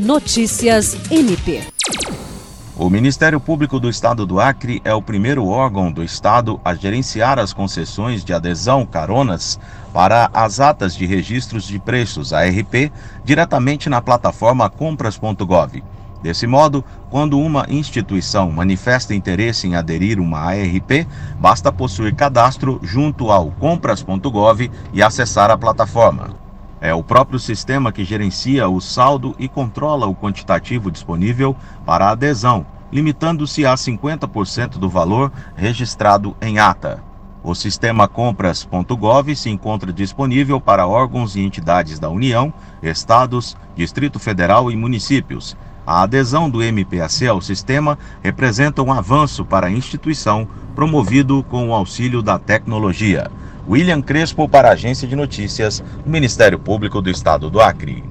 Notícias MP. O Ministério Público do Estado do Acre é o primeiro órgão do Estado a gerenciar as concessões de adesão caronas para as atas de registros de preços, ARP, diretamente na plataforma compras.gov. Desse modo, quando uma instituição manifesta interesse em aderir uma ARP, basta possuir cadastro junto ao compras.gov e acessar a plataforma. É o próprio sistema que gerencia o saldo e controla o quantitativo disponível para adesão, limitando-se a 50% do valor registrado em ata. O sistema compras.gov se encontra disponível para órgãos e entidades da União, estados, Distrito Federal e municípios. A adesão do MPAC ao sistema representa um avanço para a instituição, promovido com o auxílio da tecnologia. William Crespo para a Agência de Notícias Ministério Público do Estado do Acre.